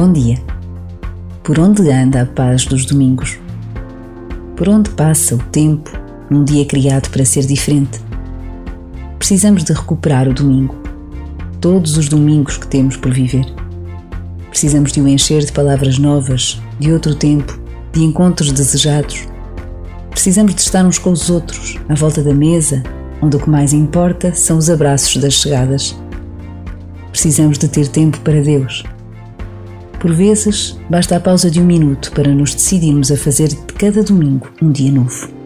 Bom dia. Por onde anda a paz dos domingos? Por onde passa o tempo num dia criado para ser diferente? Precisamos de recuperar o domingo, todos os domingos que temos por viver. Precisamos de o encher de palavras novas, de outro tempo, de encontros desejados. Precisamos de estar uns com os outros, à volta da mesa, onde o que mais importa são os abraços das chegadas. Precisamos de ter tempo para Deus. Por vezes, basta a pausa de um minuto para nos decidirmos a fazer de cada domingo um dia novo.